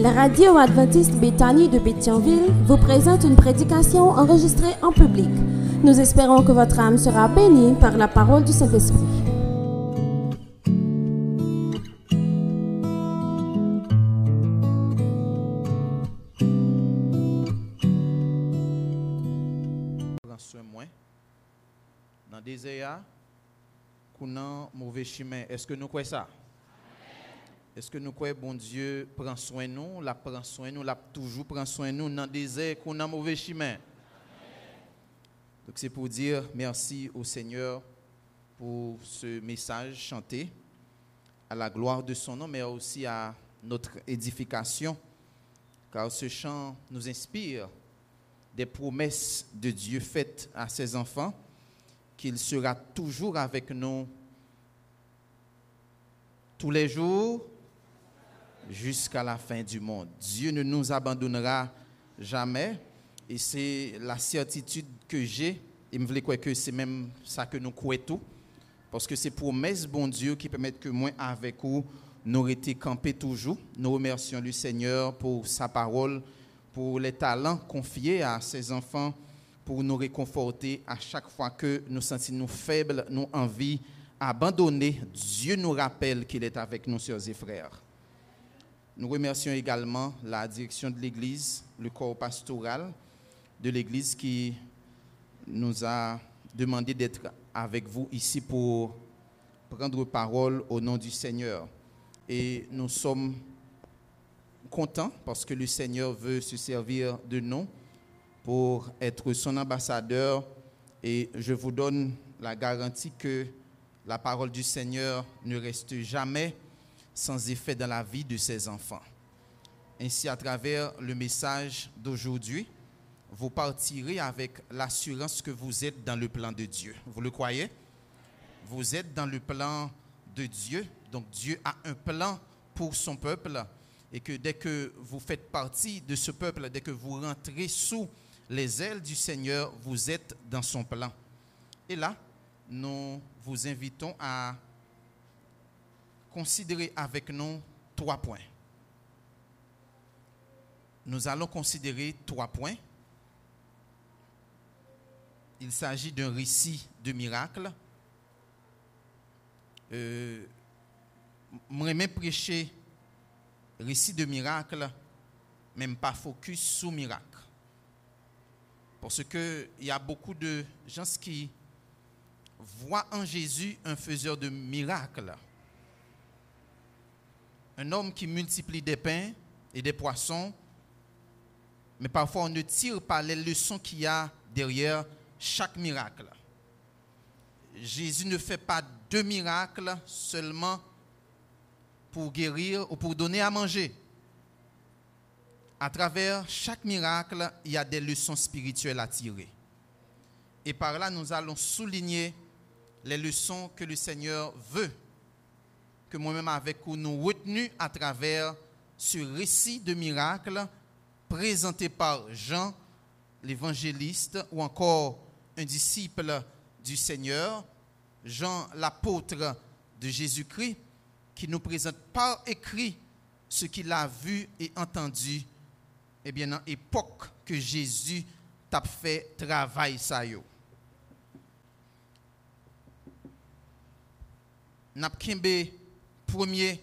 La radio adventiste Béthanie de Béthionville vous présente une prédication enregistrée en public. Nous espérons que votre âme sera bénie par la parole du Saint-Esprit. Dans a mauvais chemin. Est-ce que nous croyons ça? Est-ce que nous croyons bon Dieu prend soin de nous, la prend soin de nous, la toujours prend soin de nous dans le désert qu'on a mauvais chemin? Donc c'est pour dire merci au Seigneur pour ce message chanté à la gloire de son nom, mais aussi à notre édification, car ce chant nous inspire des promesses de Dieu faites à ses enfants, qu'il sera toujours avec nous tous les jours jusqu'à la fin du monde. Dieu ne nous abandonnera jamais et c'est la certitude que j'ai. Il me voulait croire que c'est même ça que nous croyons tout. Parce que c'est promesses, bon Dieu, qui permettent que moi, avec vous, nous été campés toujours. Nous remercions le Seigneur pour sa parole, pour les talents confiés à ses enfants, pour nous réconforter à chaque fois que nous sentons nous faibles, nous envie abandonner. Dieu nous rappelle qu'il est avec nous, sœurs et frères. Nous remercions également la direction de l'Église, le corps pastoral de l'Église qui nous a demandé d'être avec vous ici pour prendre parole au nom du Seigneur. Et nous sommes contents parce que le Seigneur veut se servir de nous pour être son ambassadeur. Et je vous donne la garantie que la parole du Seigneur ne reste jamais sans effet dans la vie de ses enfants. Ainsi, à travers le message d'aujourd'hui, vous partirez avec l'assurance que vous êtes dans le plan de Dieu. Vous le croyez? Vous êtes dans le plan de Dieu. Donc Dieu a un plan pour son peuple et que dès que vous faites partie de ce peuple, dès que vous rentrez sous les ailes du Seigneur, vous êtes dans son plan. Et là, nous vous invitons à considérer avec nous trois points. Nous allons considérer trois points. Il s'agit d'un récit de miracle. Euh, prêcher récit de miracle, même pas focus sur miracle. Parce qu'il y a beaucoup de gens qui voient en Jésus un faiseur de miracles. Un homme qui multiplie des pains et des poissons, mais parfois on ne tire pas les leçons qu'il y a derrière chaque miracle. Jésus ne fait pas deux miracles seulement pour guérir ou pour donner à manger. À travers chaque miracle, il y a des leçons spirituelles à tirer. Et par là, nous allons souligner les leçons que le Seigneur veut que moi-même avec vous nous retenu à travers ce récit de miracle présenté par Jean, l'évangéliste, ou encore un disciple du Seigneur, Jean l'apôtre de Jésus-Christ, qui nous présente par écrit ce qu'il a vu et entendu, eh bien, dans l'époque que Jésus t'a fait travail ça yo. N'a premier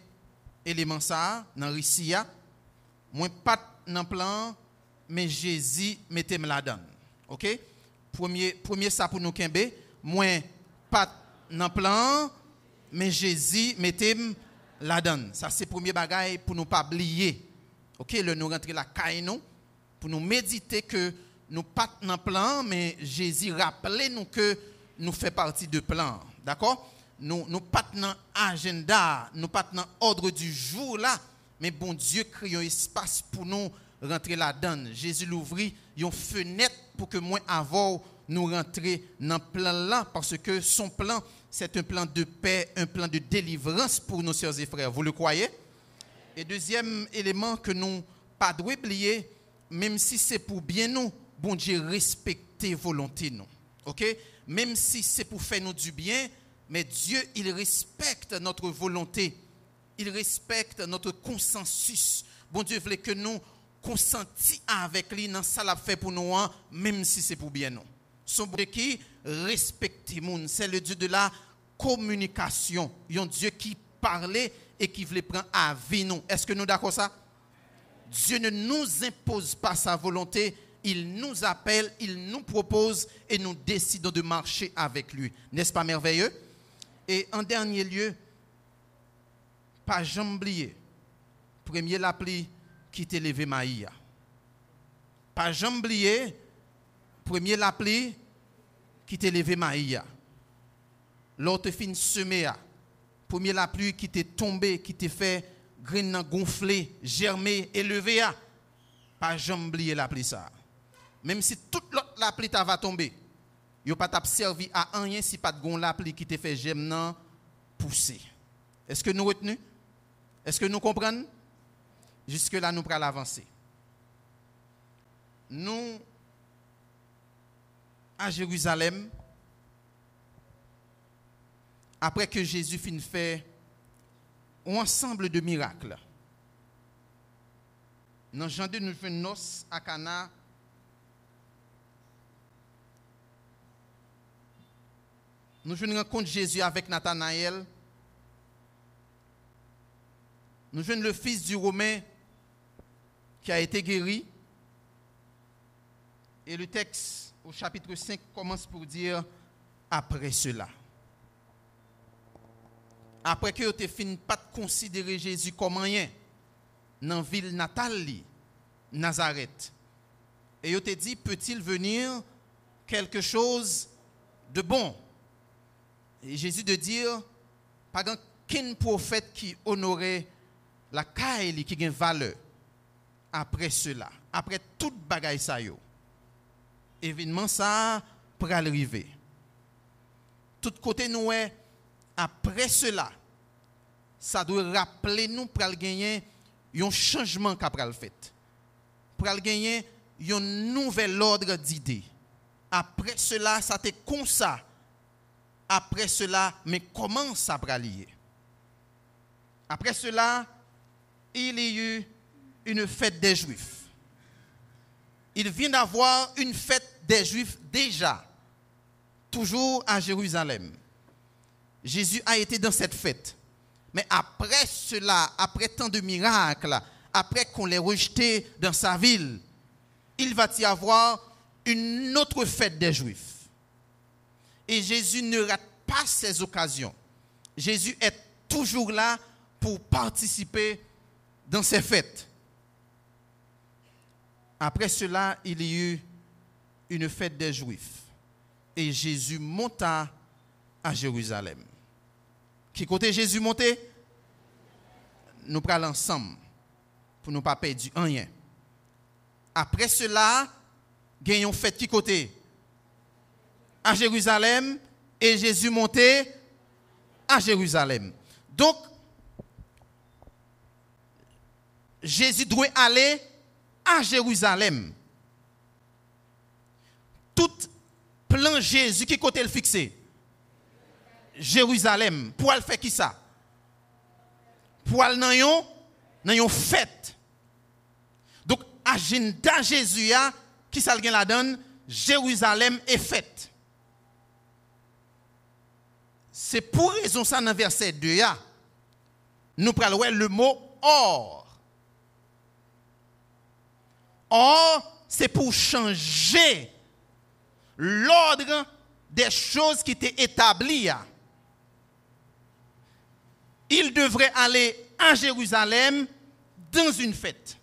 élément ça dans récit moi pas dans plan mais Jésus mettait me la donne. OK? Premier premier ça pour nous kembe, moi pas dans plan mais Jésus mettait la donne. Ça c'est premier bagaille pour nous pas oublier. OK, le nous rentrer la caille pour nous méditer que nous pas dans plan mais Jésus rappelait nous que nous fait partie de plan. D'accord? Nous nous pas dans agenda, nous pas dans ordre du jour là, mais bon Dieu crée un espace pour nous rentrer là-dedans. Jésus l'ouvrit une fenêtre pour que moi avant nous rentrer dans plan là parce que son plan c'est un plan de paix, un plan de délivrance pour nos sœurs et frères. Vous le croyez? Et deuxième élément que nous pas oublier même si c'est pour bien nous, bon Dieu respecter volonté nous. OK? Même si c'est pour faire nous du bien, mais Dieu, il respecte notre volonté. il respecte notre consensus. Bon Dieu voulait que nous consentis avec lui dans ça l'a fait pour nous, hein, même si c'est pour bien nous. Son qui respecte c'est le Dieu de la communication. Un Dieu qui parlait et qui voulait prendre à vie nous. Est-ce que nous d'accord ça? Dieu ne nous impose pas sa volonté, il nous appelle, il nous propose et nous décidons de marcher avec lui. N'est-ce pas merveilleux? Et en dernier lieu, pas jamais oublier, premier l'appli qui t'a levé Maïa. Pas jamais oublier, premier l'appli qui t'a levé Maïa. L'autre fin semer, premier la pluie qui t'est tombé, qui t'est fait grain gonfler, germer, élever, pas jamais la pluie ça. Même si toute l'autre la pluie va tomber, il pas t'a servi à rien si pas de gon la pluie qui t'est fait germer pousser. Est-ce que nous retenons? Est-ce que nous comprenons? Jusque là nous pourrons avancer. Nous à Jérusalem après que Jésus finit fait un ensemble de miracles. Dans Jean 2, nous à Cana. Nous faisons rencontre Jésus avec Nathanaël. Nous faisons le fils du Romain qui a été guéri. Et le texte au chapitre 5 commence pour dire après cela après que tu fini pas de considérer Jésus comme rien dans la ville natale Nazareth. Et tu te dit peut-il venir quelque chose de bon? Jésus de dire pas qu'un prophète qui honorait la caille qui a valeur après cela, après toute bagaille ça yo. Évidemment ça pour arriver. Tout côté nous après cela, ça doit rappeler nous pour gagner un changement qu'a le fait. Pour gagner un nouvel ordre d'idées. Après cela, ça t'est comme. Après cela, mais comment ça va? Après cela, il y a eu une fête des Juifs. Il vient d'avoir une fête des Juifs déjà, toujours à Jérusalem. Jésus a été dans cette fête. Mais après cela, après tant de miracles, après qu'on l'ait rejeté dans sa ville, il va y avoir une autre fête des Juifs. Et Jésus ne rate pas ces occasions. Jésus est toujours là pour participer dans ces fêtes. Après cela, il y eut une fête des Juifs. Et Jésus monta à Jérusalem. Qui côté Jésus monté Nous prenons ensemble pour ne pas perdre rien. Après cela, gagnons fait qui côté? À Jérusalem et Jésus monté à Jérusalem. Donc, Jésus doit aller à Jérusalem. Tout plan Jésus qui côté le fixé? Jérusalem. Pour aller faire qui ça? Pour dans une fête. Donc, agenda Jésus, qui ça la donne? Jérusalem est fête. C'est pour raison ça dans verset 2, nous prenons le mot or. Or, c'est pour changer l'ordre des choses qui étaient établies il devrait aller à Jérusalem dans une fête.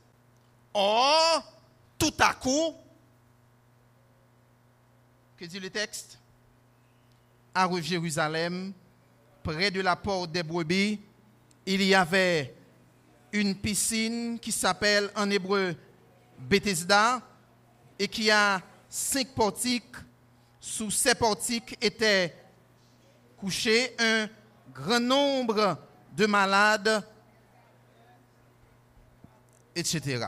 Or, tout à coup, que dit le texte? À Jérusalem, près de la porte des brebis, il y avait une piscine qui s'appelle en hébreu Bethesda et qui a cinq portiques. Sous ces portiques était couché un grand nombre de malades, etc.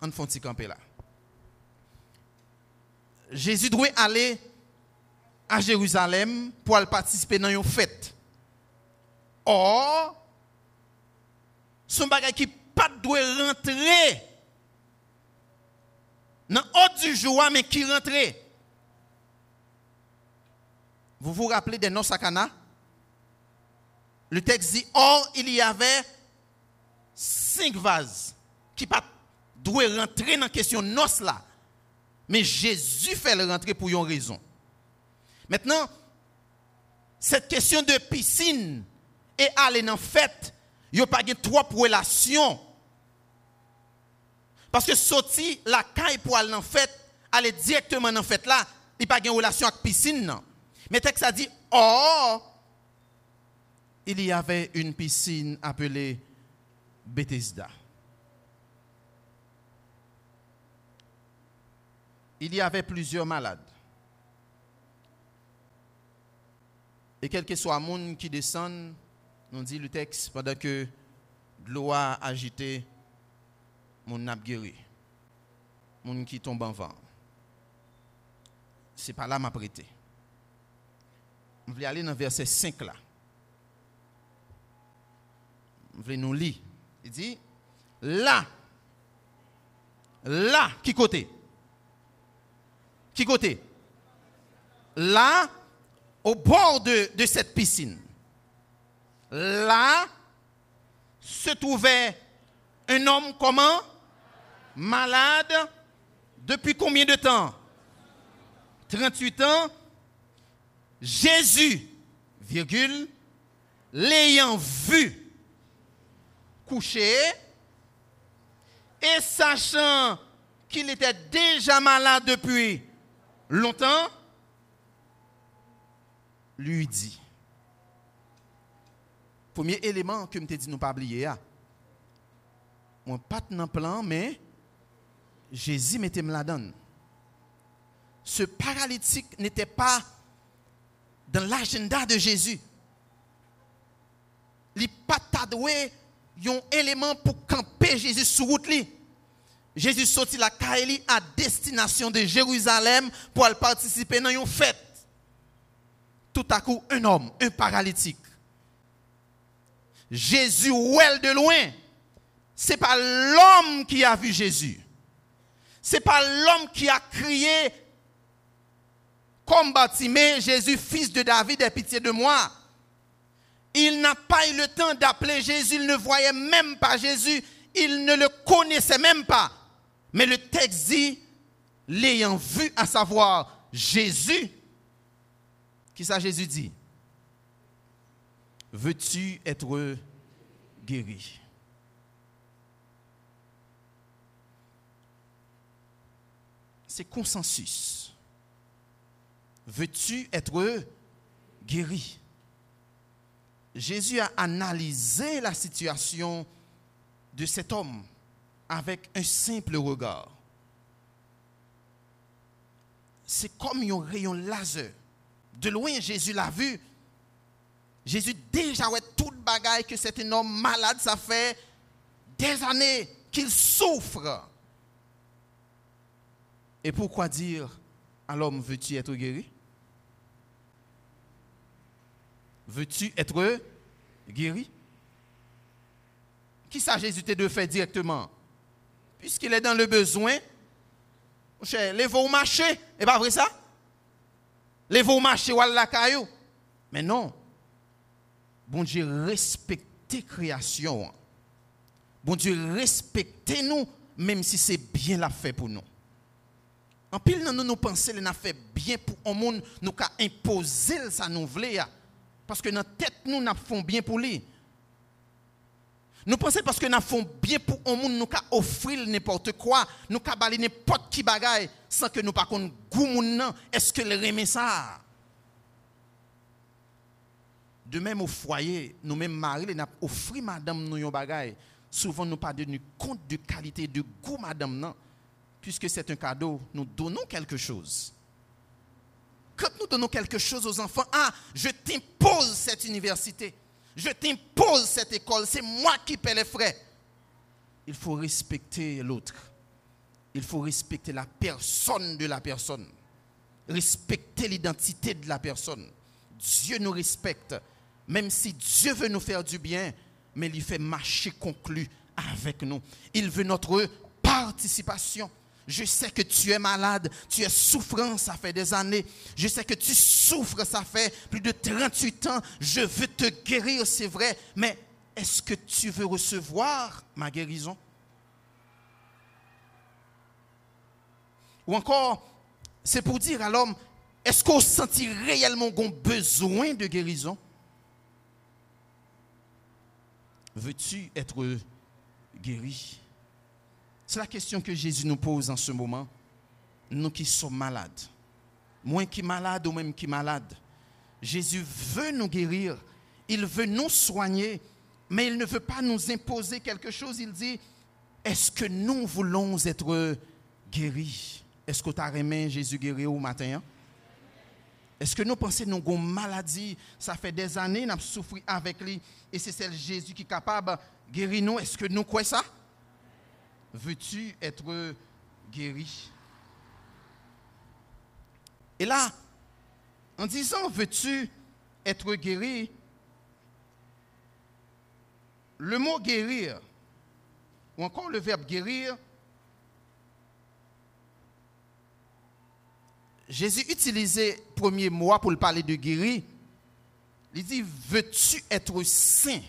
On petit camper là. Jésus doit aller à Jérusalem pour aller participer dans une fête. Or, son bagage qui pas doit rentrer dans haut du joie mais qui rentrait. Vous vous rappelez des noces à Cana Le texte dit Or, il y avait cinq vases qui pas doivent rentrer dans la question noces là. Mais Jésus fait le rentrer pour une raison. Maintenant, cette question de piscine et aller dans fête, il n'y a pas trois relations. Parce que sortir la caille pour aller en fête, aller directement dans fête là, il n'y a pas de relation avec piscine. Non. Mais texte a dit, oh, il y avait une piscine appelée Bethesda. Il y avait plusieurs malades. Et quel que soit le monde qui descend, nous dit le texte, pendant que l'eau a agité, mon n'a guéri. Mon qui tombe en vent. C'est pas là m'a prêté. Je vais aller dans verset 5 là. Je vais nous lire. Il dit, là, là, qui côté? Qui côté? Là, au bord de, cette piscine, là, se trouvait un homme comment? Malade. Depuis combien de temps? 38 ans. Jésus, virgule, l'ayant vu couché et sachant qu'il était déjà malade depuis longtemps, lui dit. Premier élément que je t'ai dit nous pas oublier. Hein. Pas dans plan, mais Jésus mettait me la. Ce paralytique n'était pas dans l'agenda de Jésus. Il pas tadoué un élément pour camper Jésus sur route. Jésus sorti la Kaeli à destination de Jérusalem pour participer dans une fête. Tout à coup, un homme, un paralytique. Jésus ouel de loin. C'est pas l'homme qui a vu Jésus. C'est pas l'homme qui a crié comme Batimé, Jésus, fils de David, aie pitié de moi. Il n'a pas eu le temps d'appeler Jésus, il ne voyait même pas Jésus, il ne le connaissait même pas. Mais le texte dit, l'ayant vu, à savoir Jésus, qui ça Jésus dit? Veux-tu être guéri? C'est consensus. Veux-tu être guéri? Jésus a analysé la situation de cet homme avec un simple regard. C'est comme un rayon laser. De loin, Jésus l'a vu. Jésus déjà ouais tout le bagaille que c'est un homme malade, ça fait des années qu'il souffre. Et pourquoi dire à l'homme, veux-tu être guéri? Veux-tu être guéri? Qui ça Jésus de faire directement? Puisqu'il est dans le besoin, mon cher, les au et pas vrai ça? Les au marché ou la caillou. Mais non. Bon Dieu, respectez création. Bon Dieu, respectez nous, même si c'est bien la fait pour nous. En pile, nous nous pensons qu'il a fait bien pour un monde, nous avons imposé ça nous voulons. Parce que dans tête, nous, nous fait bien pour lui. Nous pensons parce que nous fait bien pour un monde, nous avons offrir n'importe quoi, nous avons balayer n'importe qui bagaille, sans que nous pas goût Est-ce que le remet ça? De même au foyer, nous mêmes maris, nous offert madame nous bagaille. Souvent, nous pas tenu compte de qualité, de goût madame non puisque c'est un cadeau, nous donnons quelque chose. Quand nous donnons quelque chose aux enfants, ah, je t'impose cette université, je t'impose cette école, c'est moi qui paie les frais. Il faut respecter l'autre. Il faut respecter la personne de la personne. Respecter l'identité de la personne. Dieu nous respecte. Même si Dieu veut nous faire du bien, mais il fait marcher conclu avec nous. Il veut notre participation. Je sais que tu es malade, tu es souffrant, ça fait des années. Je sais que tu souffres, ça fait plus de 38 ans. Je veux te guérir, c'est vrai, mais est-ce que tu veux recevoir ma guérison? Ou encore, c'est pour dire à l'homme, est-ce qu'on sentit réellement qu'on besoin de guérison? Veux-tu être guéri? C'est la question que Jésus nous pose en ce moment. Nous qui sommes malades, moins qui malades ou même qui malades, Jésus veut nous guérir, il veut nous soigner, mais il ne veut pas nous imposer quelque chose. Il dit, est-ce que nous voulons être guéris? Est-ce que tu as aimé Jésus guérir au matin hein? Est-ce que nous pensons que nous avons une maladie? Ça fait des années nous avons souffert avec lui. Et c'est Jésus qui est capable de guérir nous. Est-ce que nous croyons ça? Veux-tu être guéri? Et là, en disant veux-tu être guéri, le mot guérir, ou encore le verbe guérir, Jésus utilisait premier mot pour parler de guérir. Il dit, veux-tu être saint?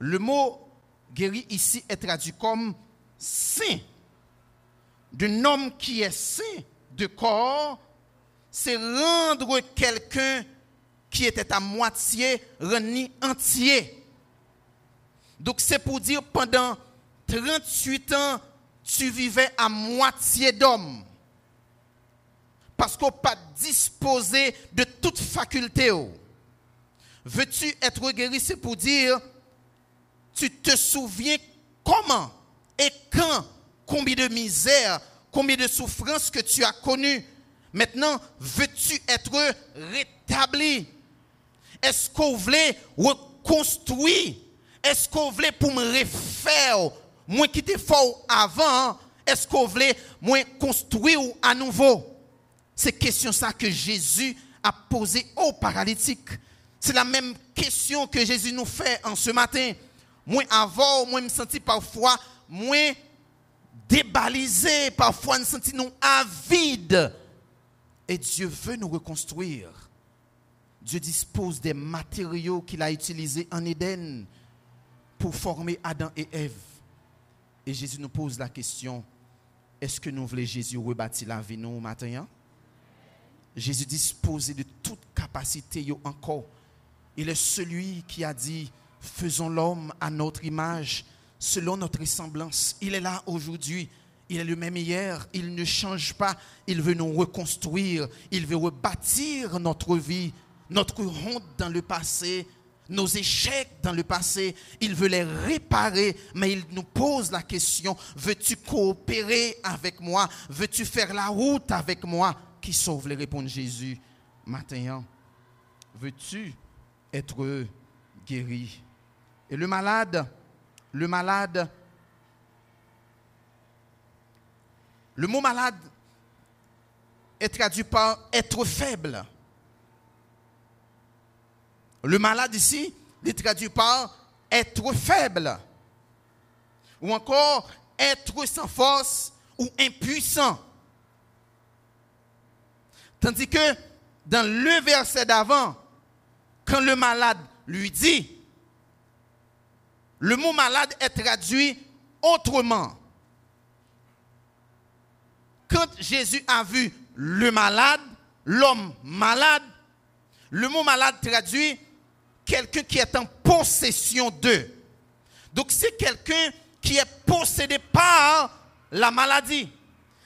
Le mot guéri ici est traduit comme saint. D'un homme qui est saint de corps, c'est rendre quelqu'un qui était à moitié reni entier. Donc c'est pour dire pendant 38 ans, tu vivais à moitié d'homme. Parce qu'on pas disposé de toute faculté. Veux-tu être guéri, c'est pour dire, tu te souviens comment et quand, combien de misère, combien de souffrances que tu as connues? Maintenant, veux-tu être rétabli? Est-ce qu'on voulait reconstruire? Est-ce qu'on voulait pour me refaire? Moi qui étais fort avant, est-ce qu'on voulait construire à nouveau? C'est question ça que Jésus a posé au paralytique. C'est la même question que Jésus nous fait en ce matin. Moi avant, moi me sentis parfois moins débalisé, parfois nous senti nous avides. Et Dieu veut nous reconstruire. Dieu dispose des matériaux qu'il a utilisés en Éden pour former Adam et Ève. Et Jésus nous pose la question, est-ce que nous voulons Jésus rebâtir la vie nous matin? Jésus dispose de toute capacité encore. Il est celui qui a dit, faisons l'homme à notre image, selon notre ressemblance. Il est là aujourd'hui. Il est le même hier, il ne change pas, il veut nous reconstruire, il veut rebâtir notre vie notre honte dans le passé, nos échecs dans le passé, il veut les réparer, mais il nous pose la question, veux-tu coopérer avec moi? Veux-tu faire la route avec moi? Qui sauve? Les répondre Jésus. Matin. Veux-tu être guéri? Et le malade, le malade, le mot malade est traduit par être faible. Le malade ici, il traduit par être faible. Ou encore être sans force ou impuissant. Tandis que dans le verset d'avant, quand le malade lui dit, le mot malade est traduit autrement. Quand Jésus a vu le malade, l'homme malade, le mot malade traduit quelqu'un qui est en possession d'eux. Donc c'est quelqu'un qui est possédé par la maladie.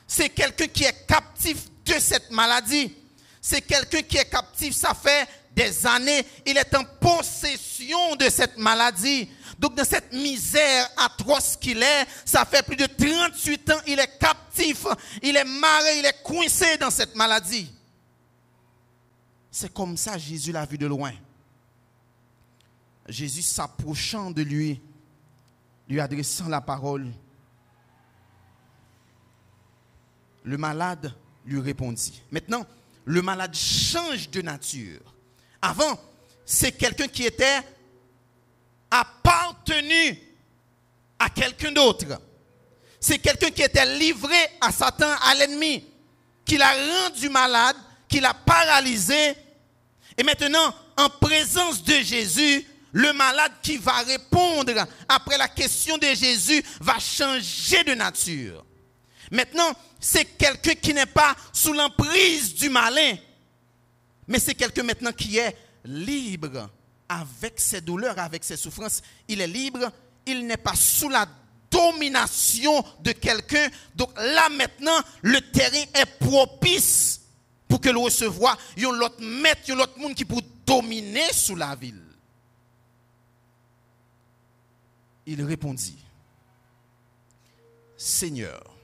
C'est quelqu'un qui est captif de cette maladie. C'est quelqu'un qui est captif, ça fait des années, il est en possession de cette maladie. Donc dans cette misère atroce qu'il est, ça fait plus de 38 ans, il est captif, il est marré, il est coincé dans cette maladie. C'est comme ça Jésus l'a vu de loin. Jésus s'approchant de lui, lui adressant la parole, le malade lui répondit. Maintenant, le malade change de nature. Avant, c'est quelqu'un qui était appartenu à quelqu'un d'autre. C'est quelqu'un qui était livré à Satan, à l'ennemi, qui l'a rendu malade, qui l'a paralysé. Et maintenant, en présence de Jésus, le malade qui va répondre après la question de Jésus va changer de nature. Maintenant, c'est quelqu'un qui n'est pas sous l'emprise du malin, mais c'est quelqu'un maintenant qui est libre avec ses douleurs, avec ses souffrances. Il est libre, il n'est pas sous la domination de quelqu'un. Donc là maintenant, le terrain est propice pour que le recevoir. Il y a l'autre maître, il y a l'autre monde qui peut dominer sous la ville. Il répondit, Seigneur,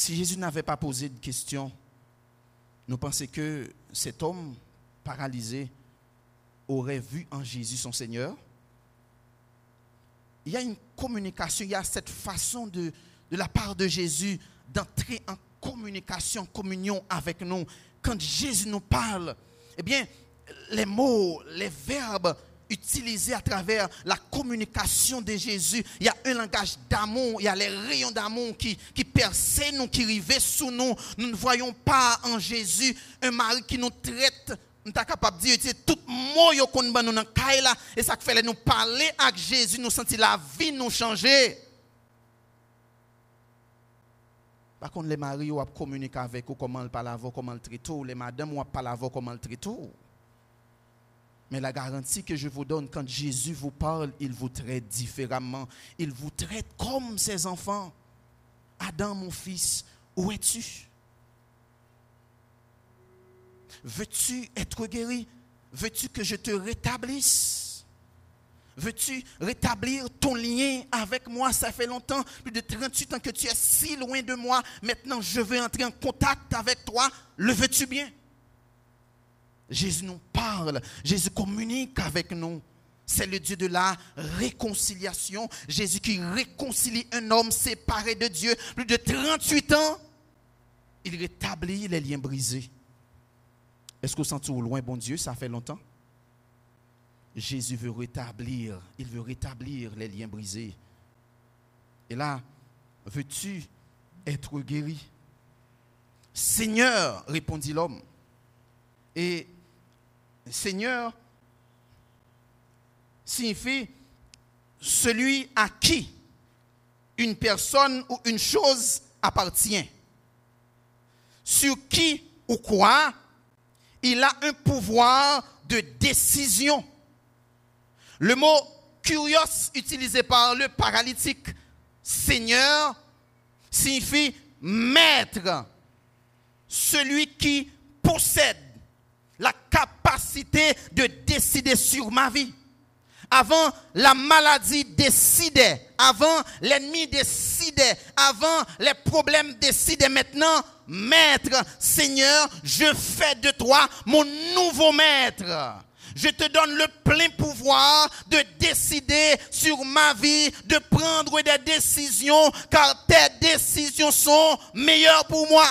si Jésus n'avait pas posé de question, nous pensons que cet homme paralysé aurait vu en Jésus son Seigneur. Il y a une communication, il y a cette façon de, de la part de Jésus d'entrer en communication, communion avec nous quand Jésus nous parle, eh bien, les mots, les verbes utilisés à travers la communication de Jésus, il y a un langage d'amour, il y a les rayons d'amour qui, qui perçaient nous, qui rivaient sous nous. Nous ne voyons pas en Jésus un mari qui nous traite nous sommes capables de dire tout mot qu'on nous dans et ça fait nous parler avec Jésus, nous sentir la vie nous changer. Par contre, les maris, ont communiqué avec vous, comment ils parlent comment ils traitent, les madames, ont avec comment ils traitent. Mais la garantie que je vous donne, quand Jésus vous parle, il vous traite différemment. Il vous traite comme ses enfants. Adam, mon fils, où es-tu? Veux-tu être guéri? Veux-tu que je te rétablisse? Veux-tu rétablir ton lien avec moi? Ça fait longtemps, plus de 38 ans que tu es si loin de moi. Maintenant, je veux entrer en contact avec toi. Le veux-tu bien? Jésus nous Jésus communique avec nous. C'est le Dieu de la réconciliation. Jésus qui réconcilie un homme séparé de Dieu. Plus de 38 ans, il rétablit les liens brisés. Est-ce que vous sentez au loin, bon Dieu, ça fait longtemps? Jésus veut rétablir, il veut rétablir les liens brisés. Et là, veux-tu être guéri? Seigneur, répondit l'homme. Et Seigneur signifie celui à qui une personne ou une chose appartient, sur qui ou quoi il a un pouvoir de décision. Le mot curios utilisé par le paralytique Seigneur signifie maître, celui qui possède la capacité de décider sur ma vie. Avant, la maladie décidait. Avant, l'ennemi décidait. Avant, les problèmes décidaient. Maintenant, maître, Seigneur, je fais de toi mon nouveau maître. Je te donne le plein pouvoir de décider sur ma vie, de prendre des décisions, car tes décisions sont meilleures pour moi.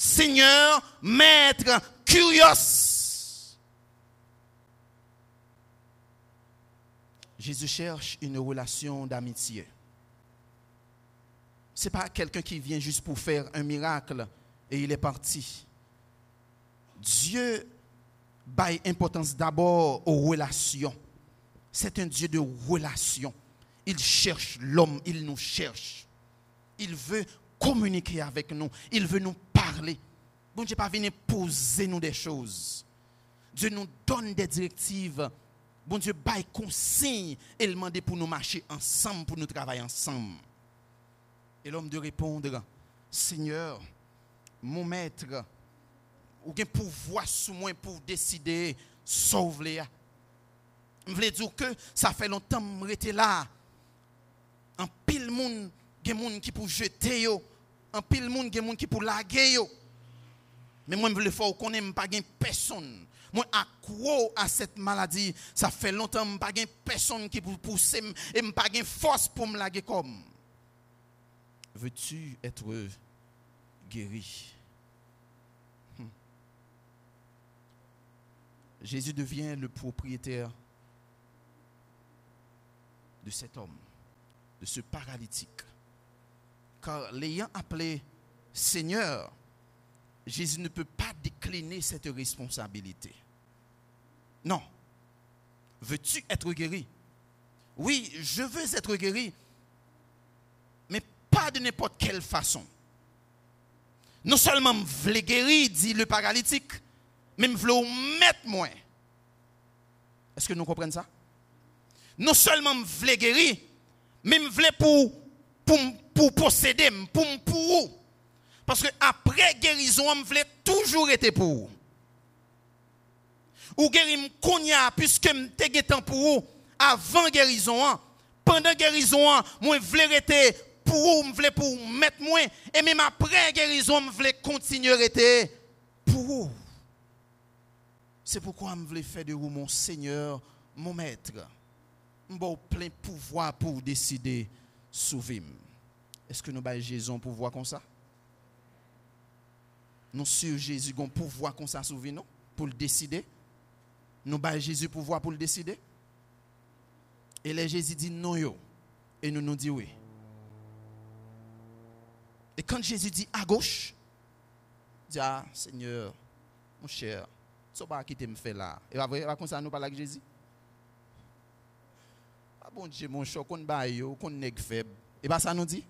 Seigneur, maître, curios. Jésus cherche une relation d'amitié. Ce n'est pas quelqu'un qui vient juste pour faire un miracle et il est parti. Dieu baille importance d'abord aux relations. C'est un Dieu de relations. Il cherche l'homme, il nous cherche. Il veut communiquer avec nous, il veut nous parler. Bon Dieu pas venir poser nous des choses. Dieu nous donne des directives. Bon Dieu baille consigne et demande pour nous marcher ensemble, pour nous travailler ensemble. Et l'homme de répondre, Seigneur, mon maître, ou pouvoir sous moi pour décider sauver Je veux dire que ça fait longtemps que je là. En pile monde, il y a des gens qui pour jeter yo, en pile monde des gens qui pour laguer. Mais moi je veux faire connaître pas gain personne. Moi accro à cette maladie, ça fait longtemps que je pas gain personne qui pour pousser et pas gain force pour me laguer comme. Veux-tu être guéri? Hmm. Jésus devient le propriétaire de cet homme, de ce paralytique. Car l'ayant appelé Seigneur, Jésus ne peut pas décliner cette responsabilité. Non. Veux-tu être guéri? Oui, je veux être guéri, mais pas de n'importe quelle façon. Non seulement je veux guérir, dit le paralytique, mais je veux mettre moins. Est-ce que nous comprenons ça? Non seulement je veux guérir, mais je veux pour, pour, pour posséder, pour, pour parce que après guérison, je voulais toujours être pour. Ou guérir konya puisque je temps pour avant guérison. Pendant guérison, moi je voulais être pour vous, je voulais pour mettre moins. Et même après guérison, je voulais continuer à être pour vous. C'est pourquoi je voulais faire de vous mon Seigneur, mon Maître. Je plein pouvoir pour décider sauver. Est-ce que nous avons Jésus pour pouvoir comme ça? Nous sur Jésus avons pouvoir comme ça sauver nous pour le décider. Nous avons Jésus pouvoir pour le décider. Et là Jésus dit non yo et nous nous dit oui. Et quand Jésus dit à gauche, dit ah Seigneur, mon cher, tu vas quitter me faire là. Et va comme ça nous parler avec Jésus. Ah bon Dieu mon cher, qu'on ba yo, qu'on faible. Et pas ça nous dit.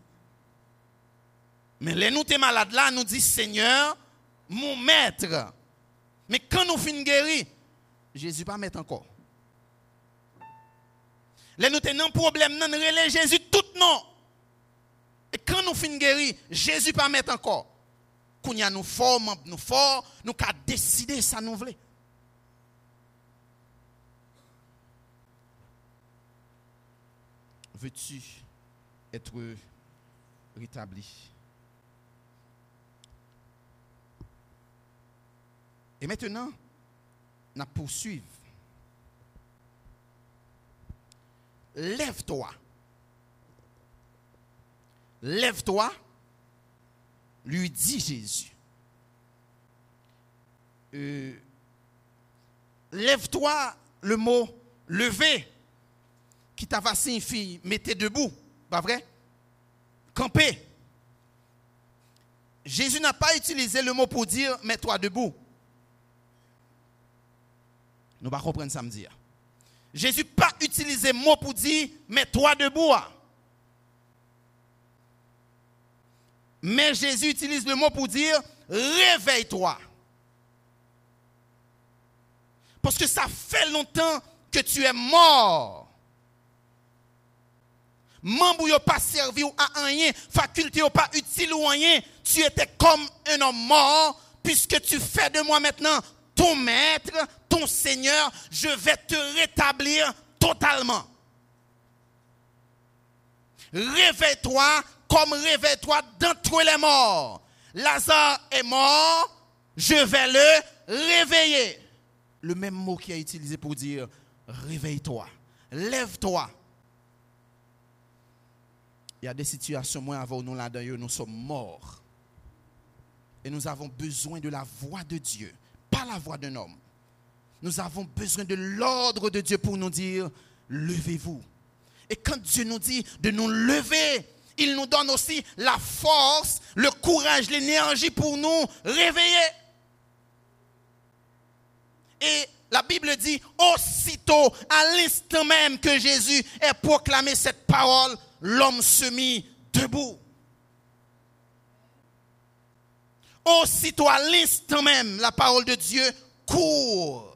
Mais les nous t'es malade là, nous dit Seigneur, mon maître. Mais quand nous finissons guérir, Jésus pas mettre encore. Là nous un problème, nous relève Jésus tout non. Et quand nous finissons guérir, Jésus pas mettre encore. Quand nous fort, nous fort, nous avons décider ça nous voulons. Veux-tu être rétabli? Et maintenant, nous poursuivons. Lève-toi. Lève-toi, lui dit Jésus. Euh, lève-toi, le mot lever, qui t'a signifié mettez debout, pas vrai? Camper. Jésus n'a pas utilisé le mot pour dire mets-toi debout. Nous ne comprendre ça me dire. Jésus pas utilisé mot pour dire mets-toi debout. Mais Jésus utilise le mot pour dire réveille-toi. Parce que ça fait longtemps que tu es mort. Membre n'a pas servi à rien, faculté n'a pas utile ou rien. Tu étais comme un homme mort, puisque tu fais de moi maintenant ton maître, ton Seigneur, je vais te rétablir totalement. Réveille-toi comme réveille-toi d'entre les morts. Lazare est mort, je vais le réveiller. Le même mot qui a utilisé pour dire réveille-toi, lève-toi. Il y a des situations, moi, avant nous là-dedans, nous sommes morts. Et nous avons besoin de la voix de Dieu pas la voix d'un homme. Nous avons besoin de l'ordre de Dieu pour nous dire, levez-vous. Et quand Dieu nous dit de nous lever, il nous donne aussi la force, le courage, l'énergie pour nous réveiller. Et la Bible dit, aussitôt, à l'instant même que Jésus ait proclamé cette parole, l'homme se mit debout. Aussitôt à l'instant même, la parole de Dieu court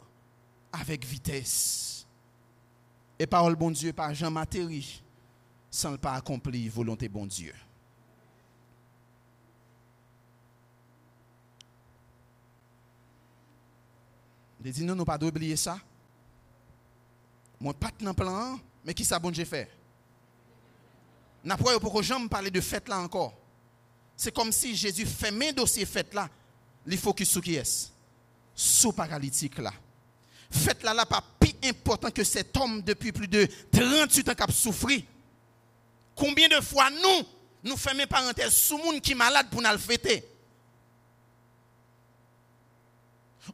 avec vitesse. Et parole bon Dieu par Jean Matéry, sans le pas accomplir volonté bon Dieu. Il dit nous pas oublier ça. Moi, pas de plan, mais qui ça bon Dieu fait? N'a pas pour que parler de fête là encore. C'est comme si Jésus fait mes dossiers fait là. Il focus sur qui est Sous paralytique là. Fait là, pas plus important que cet homme depuis plus de 38 ans qui a souffert. Combien de fois nous, nous faisons parenthèses sous monde qui malade pour nous le fêter?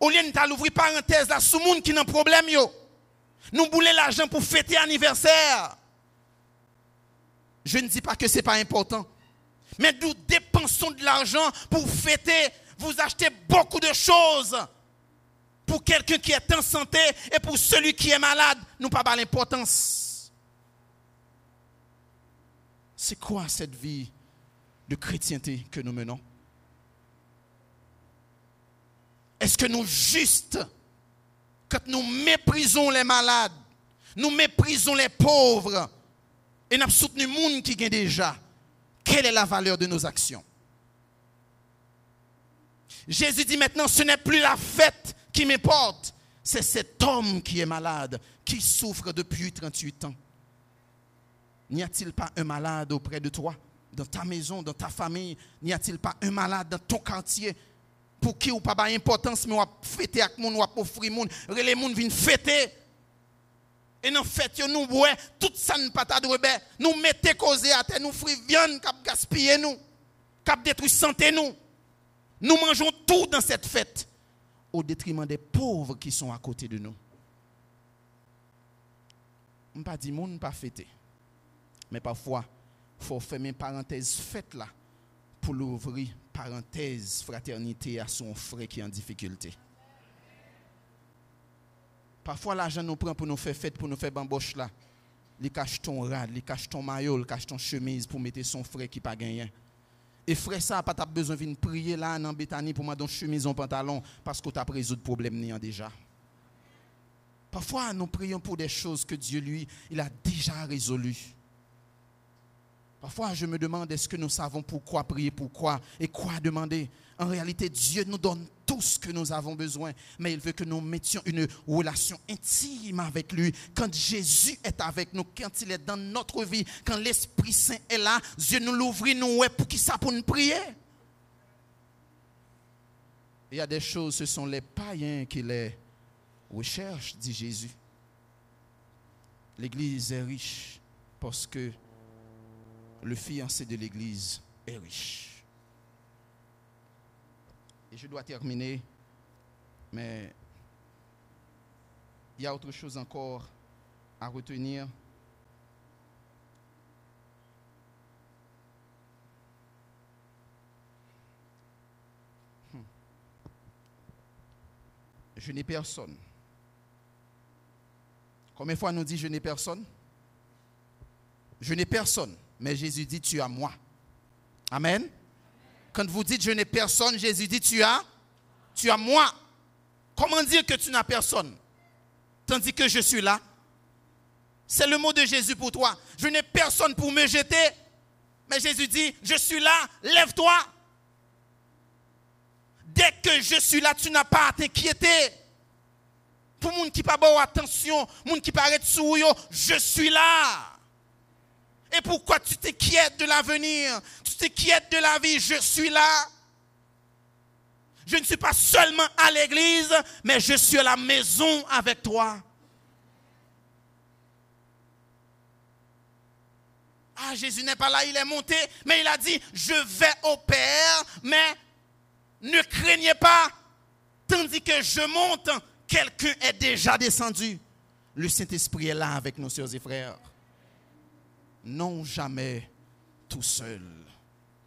Au lieu de l'ouvrir parenthèse là, sous monde qui n'a problème yo. Nous voulons l'argent pour fêter anniversaire. Je ne dis pas que ce n'est pas important. Mais nous dépensons de l'argent pour fêter. Vous achetez beaucoup de choses. Pour quelqu'un qui est en santé et pour celui qui est malade, nous pas l'importance. C'est quoi cette vie de chrétienté que nous menons? Est-ce que nous juste, quand nous méprisons les malades, nous méprisons les pauvres, et nous soutenu le monde qui gagne déjà, quelle est la valeur de nos actions? Jésus dit maintenant, ce n'est plus la fête qui m'importe, c'est cet homme qui est malade, qui souffre depuis 38 ans. N'y a-t-il pas un malade auprès de toi, dans ta maison, dans ta famille? N'y a-t-il pas un malade dans ton quartier pour qui ou pas d'importance, mais on va fêter avec moun, on va offrir les moun viennent fêter? Et dans fête, nous ouais, tout ça ne pas de nous mettez causer à terre, nous frire viande, cap gaspiller nous, cap détruire santé nous. Nous mangeons tout dans cette fête au détriment des pauvres qui sont à côté de nous. On pas dit moun pas fêter. Mais parfois, il faut faire une parenthèse fête là pour l'ouvrir parenthèse fraternité à son frère qui est en difficulté. Parfois, l'argent nous prend pour nous faire fête, pour nous faire bamboche là. Il cache ton rad, il cache ton maillot, il cache ton chemise pour mettre son frère qui pas gagné. Et frère, ça, pas besoin de prier là dans Bethany pour mettre chemise en pantalon parce que tu as résoudre le problème déjà. Parfois, nous prions pour des choses que Dieu, lui, il a déjà résolues. Parfois, je me demande, est-ce que nous savons pourquoi prier, pourquoi et quoi demander? En réalité, Dieu nous donne tout ce que nous avons besoin, mais il veut que nous mettions une relation intime avec lui. Quand Jésus est avec nous, quand il est dans notre vie, quand l'Esprit Saint est là, Dieu nous l'ouvre, nous pour qui ça pour nous prier? Il y a des choses, ce sont les païens qui les recherchent, dit Jésus. L'Église est riche parce que le fiancé de l'Église est riche. Et je dois terminer, mais il y a autre chose encore à retenir. Hmm. Je n'ai personne. Combien de fois nous dit je n'ai personne? Je n'ai personne. Mais Jésus dit, tu as moi. Amen. Quand vous dites, je n'ai personne, Jésus dit, tu as, tu as moi. Comment dire que tu n'as personne? Tandis que je suis là. C'est le mot de Jésus pour toi. Je n'ai personne pour me jeter. Mais Jésus dit, je suis là, lève-toi. Dès que je suis là, tu n'as pas à t'inquiéter. Pour les gens qui pas bon attention, les gens qui paraissent sous je suis là. Et pourquoi tu t'inquiètes de l'avenir? Tu t'inquiètes de la vie? Je suis là. Je ne suis pas seulement à l'église, mais je suis à la maison avec toi. Ah, Jésus n'est pas là, il est monté, mais il a dit, je vais au Père, mais ne craignez pas, tandis que je monte, quelqu'un est déjà descendu. Le Saint-Esprit est là avec nos soeurs et frères non jamais tout seul.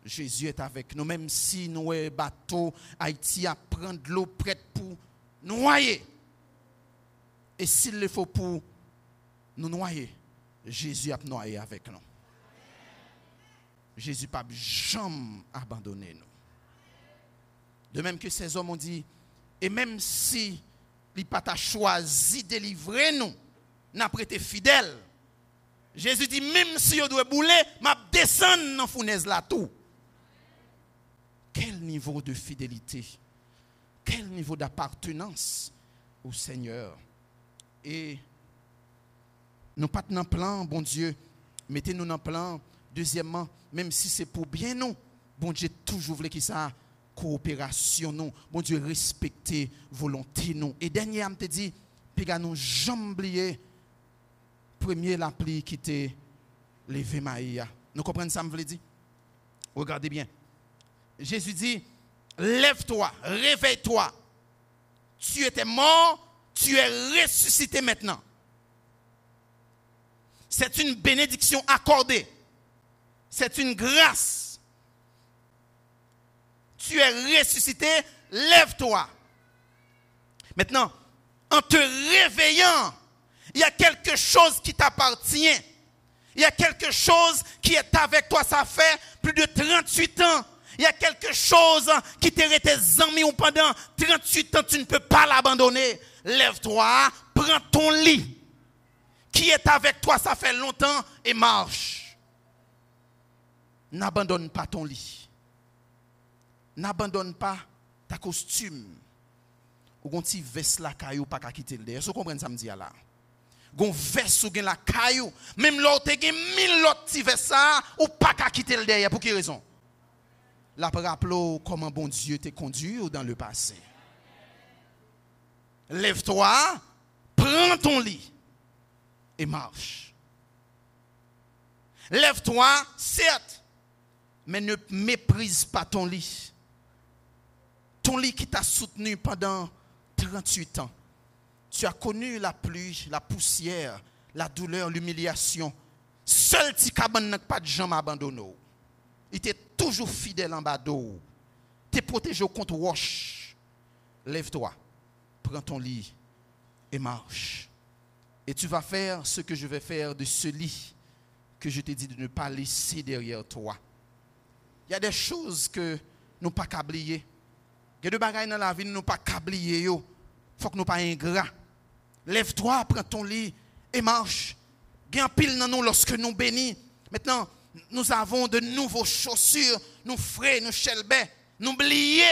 Jésus est avec nous, même si nous sommes bateau, Haïti à prendre l'eau prête pour noyer. Et s'il le faut pour nous noyer, Jésus a noyé avec nous. Jésus n'a jamais abandonné nous. De même que ces hommes ont dit, et même si il n'a pas choisi de délivrer nous, n'a pas été fidèle, Jésus dit, même si je dois bouler, je descends dans la fournaise là tout. Quel niveau de fidélité, quel niveau d'appartenance au Seigneur. Et nous pas dans plan, bon Dieu, mettez-nous dans plan. Deuxièmement, même si c'est pour bien nous, bon Dieu toujours voulait qu'il ça coopération nous, bon Dieu respecter volonté. Et dernier, je te dit, puis nous jamais oublier premier l'appli qui était levé Maïa. Nous comprenons ça, me voulez dire? Regardez bien. Jésus dit, lève-toi, réveille-toi. Tu étais mort, tu es ressuscité maintenant. C'est une bénédiction accordée. C'est une grâce. Tu es ressuscité, lève-toi. Maintenant, en te réveillant, il y a quelque chose qui t'appartient. Il y a quelque chose qui est avec toi. Ça fait plus de 38 ans. Il y a quelque chose qui t'est resté amis ou pendant 38 ans. Tu ne peux pas l'abandonner. Lève-toi, prends ton lit. Qui est avec toi, ça fait longtemps, et marche. N'abandonne pas ton lit. N'abandonne pas ta costume. Ou gon ti veste la caillou pas quitter le derrière. Vous comprenez ça me dit? Gon veste ou gen la caillou, même l'autre gen mille autres ti veste ça ou pas qu'à quitter le derrière pour quelle raison? La rappelons comment bon Dieu t'a conduit dans le passé. Lève-toi, prends ton lit et marche. Lève-toi, certes, mais ne méprise pas ton lit. Ton lit qui t'a soutenu pendant 38 ans. Tu as connu la pluie, la poussière, la douleur, l'humiliation. Seul petit cabane n'a pas de jambes abandonné. Il était toujours fidèle en bas d'eau. Tu es protégé contre wash. Lève-toi, prends ton lit et marche. Et tu vas faire ce que je vais faire de ce lit que je t'ai dit de ne pas laisser derrière toi. Il y a des choses que nous pas qu'à Il y a des choses dans la vie nous pas qu'à Il faut que nous pas ingrats. Lève-toi, prends ton lit et marche. Gain pile dans nous lorsque nous bénis. Maintenant, nous avons de nouveaux chaussures, nous frais, nous chelbets, nous oubliez.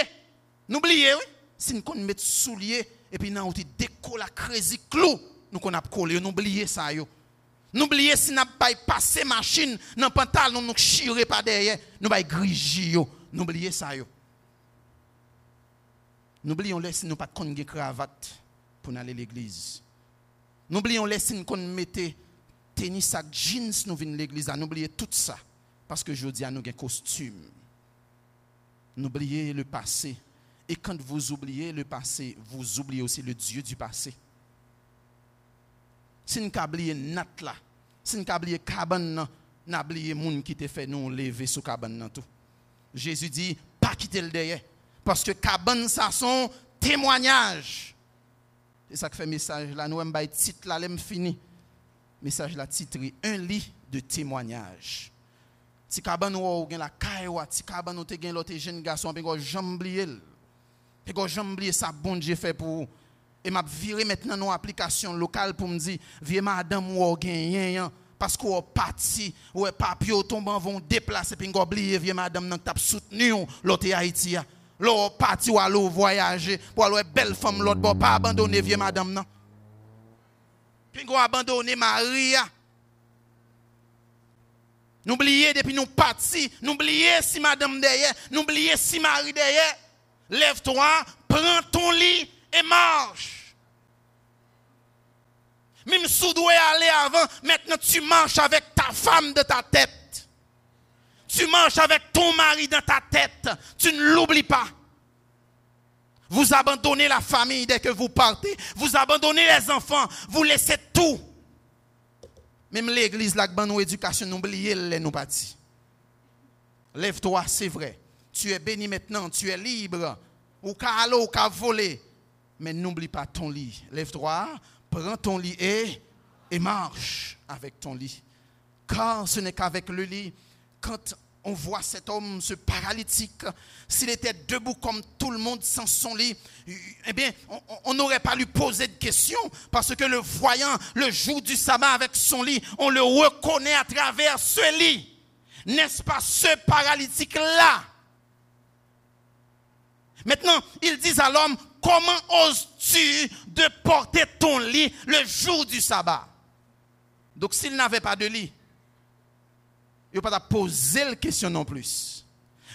Nous oubliez, oui. Si nous mettons souliers et puis nous déco la crazy clou, nous qu'on a collé, nous oubliez ça yo. N'oubliez si n'a pas passé machine dans pantalon nous chirer pas derrière, nous pas grigi yo. N'oubliez ça yo. N'oublions laisse nous pas de cravate pour aller à l'église. N'oublions laisse nous mettre tennis à jeans nous venir à l'église, n'oubliez tout ça parce que je dis à nous un costume. N'oubliez le passé. Et quand vous oubliez le passé, vous oubliez aussi le Dieu du passé. Si nous oublié nat là, si nous oublié cabane, nous oublié moun qui te fait nous lever sous cabane. Jésus dit pas quitter le derrière parce que cabane ça son témoignage. C'est ça que fait message là nous avons titre là l'aime fini. Message là titré un lit de témoignage. Si cabane ou gen la caille si cabane ou te gen l'autre jeune garçon pe go jamblier. Pe go jamblier ça bon fait pour et m'a viré maintenant nos applications locales pour me dire vieux madame ou gen parce qu'on parti ou papier tombe vont déplacer puis oublier vieux madame nan t'a soutenu l'autre Haïti l'autre parti ou aller voyager pour aller belle femme l'autre pas abandonner vieux madame non puis on abandonner Maria N'oubliez depuis nous partis, n'oubliez si madame derrière, n'oubliez si Marie derrière. Lève-toi, prends ton lit et marche. Même si tu dois aller avant, maintenant tu marches avec ta femme de ta tête. Tu marches avec ton mari dans ta tête. Tu ne l'oublies pas. Vous abandonnez la famille dès que vous partez. Vous abandonnez les enfants. Vous laissez tout. Même l'église, la bonne éducation, n'oubliez les nous partis. Lève-toi, c'est vrai. Tu es béni maintenant, tu es libre. Ou qu'à aller, ou qu'à voler mais n'oublie pas ton lit. Lève-toi, prends ton lit et, et marche avec ton lit. Car ce n'est qu'avec le lit, quand on voit cet homme, ce paralytique, s'il était debout comme tout le monde sans son lit, eh bien, on n'aurait pas lui poser de questions parce que le voyant le jour du sabbat avec son lit, on le reconnaît à travers ce lit. N'est-ce pas ce paralytique-là? Maintenant, ils disent à l'homme, comment oses-tu de porter ton lit le jour du sabbat? Donc s'il n'avait pas de lit, il pas poser la question non plus.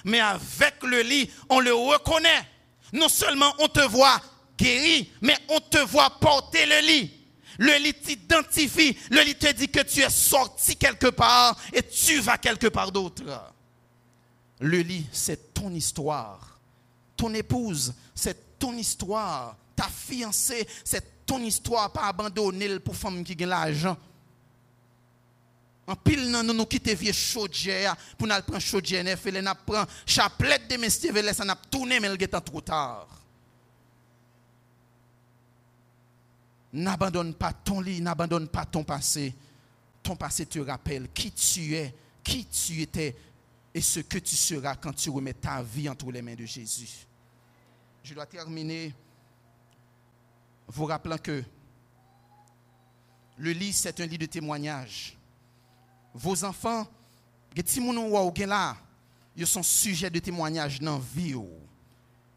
Mais avec le lit, on le reconnaît. Non seulement on te voit guéri, mais on te voit porter le lit. Le lit t'identifie. Le lit te dit que tu es sorti quelque part et tu vas quelque part d'autre. Le lit, c'est ton histoire. Ton épouse, c'est ton histoire. ta fiancée, c'est ton histoire, pas abandonner pour femme qui gagne l'argent. En pile, nous nous quittons vieux chaudière pour nous prendre chaudière neuf et nous prend chapelet de mestier, ça n'a tourné, mais est trop tard. N'abandonne pas ton lit, n'abandonne pas ton passé. Ton passé te rappelle qui tu es, qui tu étais et ce que tu seras quand tu remets ta vie entre les mains de Jésus. Je dois terminer vous rappelant que le lit, c'est un lit de témoignage. Vos enfants, ils sont sujets de témoignage dans la vie.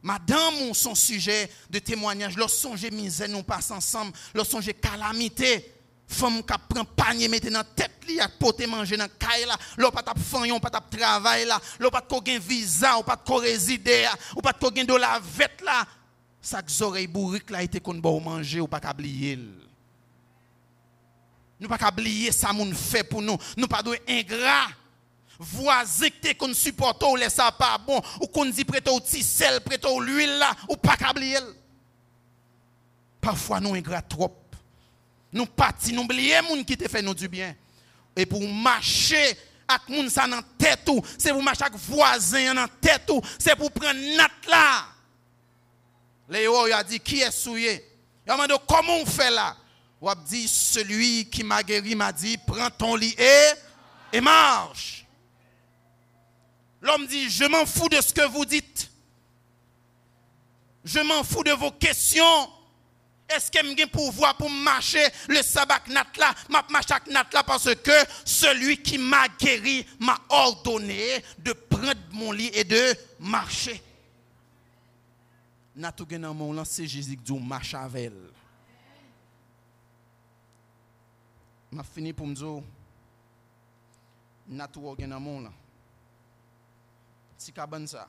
Madame, sont sujets de témoignage. Lorsqu'on misère, nous passons ensemble. Lorsqu'on calamité, femme qui prend panier mettre dans tête li a pote manger dans caille là pas tap fanyon pas travail là l'on pas ko visa ou pas ko résider ou pas la vête là ça oreille bourrique là était manger ou pas oublier nous pas oublier ça moun fait pour nous nous pas doit ingrat voisin que qu'on supporte ou laisse ça pas bon ou qu'on dit prêter au sel prêter l'huile là ou pas oublier parfois nous ingrat trop nous partis, nous les gens qui te fait nous du bien. Et pour marcher avec les gens dans tête, c'est pour marcher avec voisin dans tête, c'est pour prendre notre là. Léo a dit qui est souillé? Il a demandé comment on fait là? A dit celui qui m'a guéri m'a dit prends ton lit et, marche. L'homme dit je m'en fous de ce que vous dites. Je m'en fous de vos questions. Est-ce que j'ai pouvoir pour marcher le sabbat nat là, m'a marcher nat là parce que celui qui m'a guéri m'a ordonné de prendre mon lit et de marcher. Natou gen nan mon c'est Jésus qui marche avec elle. M'a fini pour me dire natou gen nan mon là. Si ça.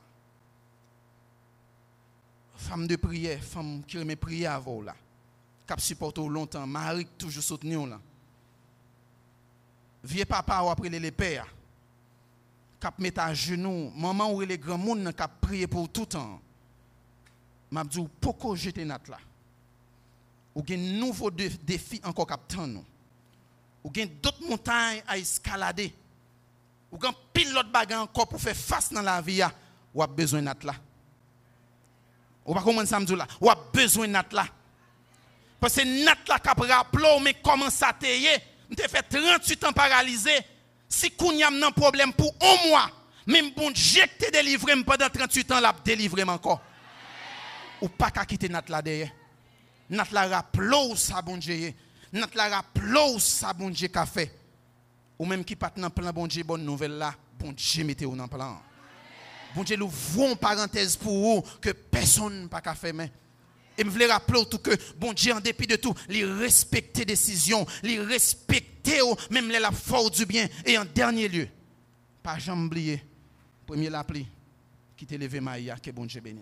Femme de prière, femme qui remet prière avant là qui supporté longtemps, Marie toujours soutenu là. Vieux papa ou après les pères, cap mettre à genoux, maman ou les grands monde qui prié pour tout temps. M'a dit pourquoi jeter nat là? Ou un nouveau défi encore cap nous? Ou gen d'autres montagnes à escalader. Ou gen pile l'autre bagarre encore pour faire face dans la vie ou a besoin nat là. Ou pas comment ça me là, ou a besoin nat là. Parce que nat la rappelé mais comment ça Je fait 38 ans paralysé. Si a un problème pour un mois, même bon Dieu te délivré pendant 38 ans, l'a délivré encore. Ou pas qu'à quitter nat la derrière. Nat la ça bon Dieu. Nat la rappelé ça bon Dieu qu'a fait. Ou même qui pas dans plan bon Dieu bonne nouvelle là, bon Dieu mettez dans plan. Bon Dieu ouvre une parenthèse pour vous que personne pas qu'à faire mais et je voulais rappeler tout que, bon Dieu, en dépit de tout, il respecter décision, il respecter même la force du bien. Et en dernier lieu, pas jamais oublier, premier l'appli, qui t'a levé Maïa, que bon Dieu béni.